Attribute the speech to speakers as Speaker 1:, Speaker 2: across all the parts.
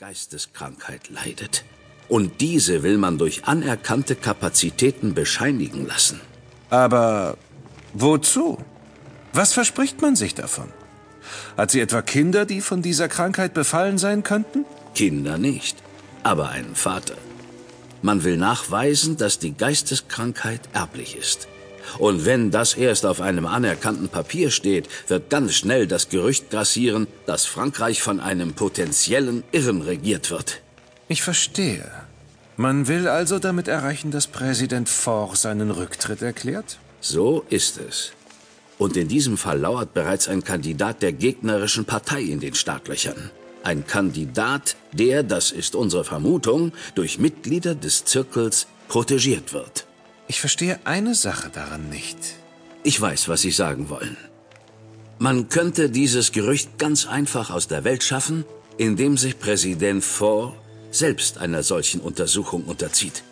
Speaker 1: Geisteskrankheit leidet. Und diese will man durch anerkannte Kapazitäten bescheinigen lassen.
Speaker 2: Aber wozu? Was verspricht man sich davon? Hat sie etwa Kinder, die von dieser Krankheit befallen sein könnten?
Speaker 1: Kinder nicht, aber einen Vater. Man will nachweisen, dass die Geisteskrankheit erblich ist. Und wenn das erst auf einem anerkannten Papier steht, wird ganz schnell das Gerücht grassieren, dass Frankreich von einem potenziellen Irren regiert wird.
Speaker 2: Ich verstehe. Man will also damit erreichen, dass Präsident Faure seinen Rücktritt erklärt?
Speaker 1: So ist es. Und in diesem Fall lauert bereits ein Kandidat der gegnerischen Partei in den Startlöchern. Ein Kandidat, der, das ist unsere Vermutung, durch Mitglieder des Zirkels protegiert wird.
Speaker 2: Ich verstehe eine Sache daran nicht.
Speaker 1: Ich weiß, was Sie sagen wollen. Man könnte dieses Gerücht ganz einfach aus der Welt schaffen, indem sich Präsident Faure selbst einer solchen Untersuchung unterzieht.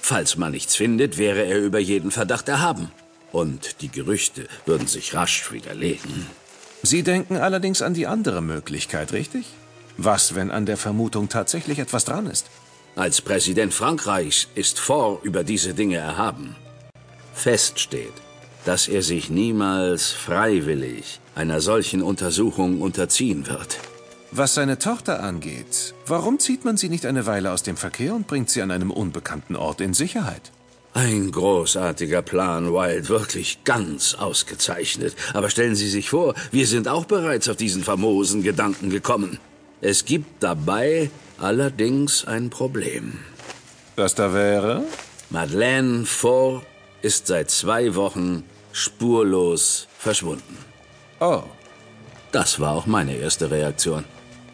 Speaker 1: Falls man nichts findet, wäre er über jeden Verdacht erhaben. Und die Gerüchte würden sich rasch widerlegen.
Speaker 2: Sie denken allerdings an die andere Möglichkeit, richtig? Was, wenn an der Vermutung tatsächlich etwas dran ist?
Speaker 1: Als Präsident Frankreichs ist Faure über diese Dinge erhaben. Fest steht, dass er sich niemals freiwillig einer solchen Untersuchung unterziehen wird.
Speaker 2: Was seine Tochter angeht, warum zieht man sie nicht eine Weile aus dem Verkehr und bringt sie an einem unbekannten Ort in Sicherheit?
Speaker 1: Ein großartiger Plan, Wild, wirklich ganz ausgezeichnet. Aber stellen Sie sich vor, wir sind auch bereits auf diesen famosen Gedanken gekommen. Es gibt dabei allerdings ein Problem.
Speaker 2: Was da wäre?
Speaker 1: Madeleine Faure ist seit zwei Wochen spurlos verschwunden.
Speaker 2: Oh.
Speaker 1: Das war auch meine erste Reaktion.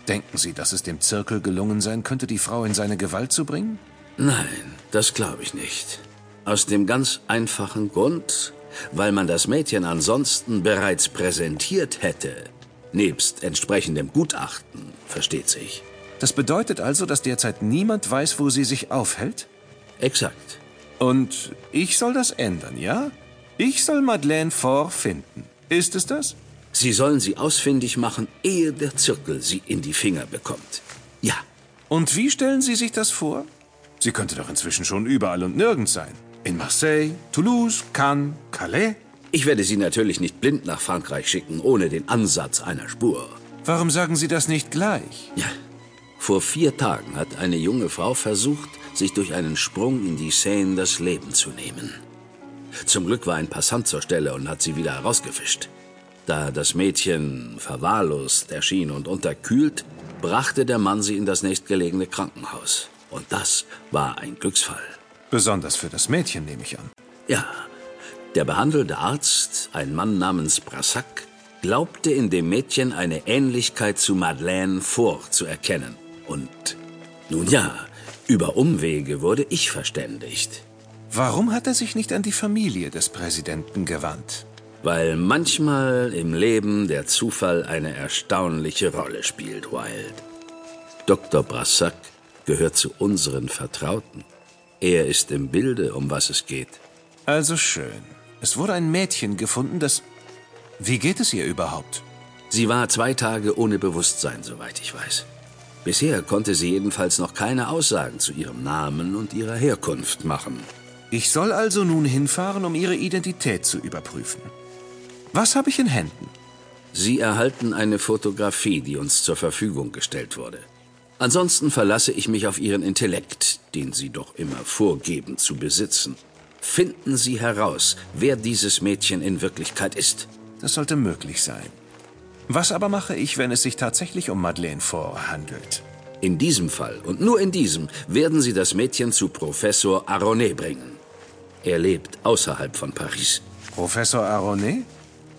Speaker 2: Denken Sie, dass es dem Zirkel gelungen sein könnte, die Frau in seine Gewalt zu bringen?
Speaker 1: Nein, das glaube ich nicht. Aus dem ganz einfachen Grund, weil man das Mädchen ansonsten bereits präsentiert hätte. Nebst entsprechendem Gutachten, versteht sich.
Speaker 2: Das bedeutet also, dass derzeit niemand weiß, wo sie sich aufhält?
Speaker 1: Exakt.
Speaker 2: Und ich soll das ändern, ja? Ich soll Madeleine Faure finden. Ist es das?
Speaker 1: Sie sollen sie ausfindig machen, ehe der Zirkel sie in die Finger bekommt. Ja.
Speaker 2: Und wie stellen Sie sich das vor? Sie könnte doch inzwischen schon überall und nirgends sein. In Marseille, Toulouse, Cannes, Calais?
Speaker 1: Ich werde sie natürlich nicht blind nach Frankreich schicken, ohne den Ansatz einer Spur.
Speaker 2: Warum sagen Sie das nicht gleich?
Speaker 1: Ja. Vor vier Tagen hat eine junge Frau versucht, sich durch einen Sprung in die Seine das Leben zu nehmen. Zum Glück war ein Passant zur Stelle und hat sie wieder herausgefischt. Da das Mädchen verwahrlost erschien und unterkühlt, brachte der Mann sie in das nächstgelegene Krankenhaus. Und das war ein Glücksfall.
Speaker 2: Besonders für das Mädchen, nehme ich an.
Speaker 1: Ja, der behandelnde Arzt, ein Mann namens Brassac, glaubte in dem Mädchen eine Ähnlichkeit zu Madeleine Faure zu erkennen. Und nun ja, über Umwege wurde ich verständigt.
Speaker 2: Warum hat er sich nicht an die Familie des Präsidenten gewandt?
Speaker 1: Weil manchmal im Leben der Zufall eine erstaunliche Rolle spielt, Wild. Dr. Brassac gehört zu unseren Vertrauten. Er ist im Bilde, um was es geht.
Speaker 2: Also schön. Es wurde ein Mädchen gefunden, das... Wie geht es ihr überhaupt?
Speaker 1: Sie war zwei Tage ohne Bewusstsein, soweit ich weiß. Bisher konnte sie jedenfalls noch keine Aussagen zu ihrem Namen und ihrer Herkunft machen.
Speaker 2: Ich soll also nun hinfahren, um ihre Identität zu überprüfen. Was habe ich in Händen?
Speaker 1: Sie erhalten eine Fotografie, die uns zur Verfügung gestellt wurde. Ansonsten verlasse ich mich auf Ihren Intellekt, den Sie doch immer vorgeben zu besitzen. Finden Sie heraus, wer dieses Mädchen in Wirklichkeit ist.
Speaker 2: Das sollte möglich sein. Was aber mache ich, wenn es sich tatsächlich um Madeleine Faure handelt?
Speaker 1: In diesem Fall und nur in diesem werden Sie das Mädchen zu Professor Aronet bringen. Er lebt außerhalb von Paris.
Speaker 2: Professor Aronet?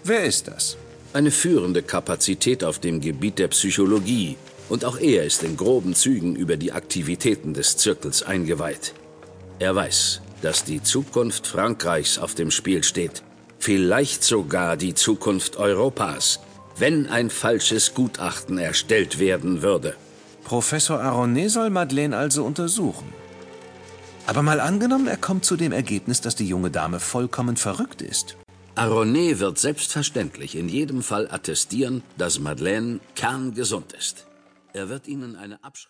Speaker 2: Wer ist das?
Speaker 1: Eine führende Kapazität auf dem Gebiet der Psychologie. Und auch er ist in groben Zügen über die Aktivitäten des Zirkels eingeweiht. Er weiß, dass die Zukunft Frankreichs auf dem Spiel steht. Vielleicht sogar die Zukunft Europas, wenn ein falsches Gutachten erstellt werden würde.
Speaker 2: Professor Aronet soll Madeleine also untersuchen. Aber mal angenommen, er kommt zu dem Ergebnis, dass die junge Dame vollkommen verrückt ist.
Speaker 1: Aronet wird selbstverständlich in jedem Fall attestieren, dass Madeleine kerngesund ist. Er wird Ihnen eine Abschrift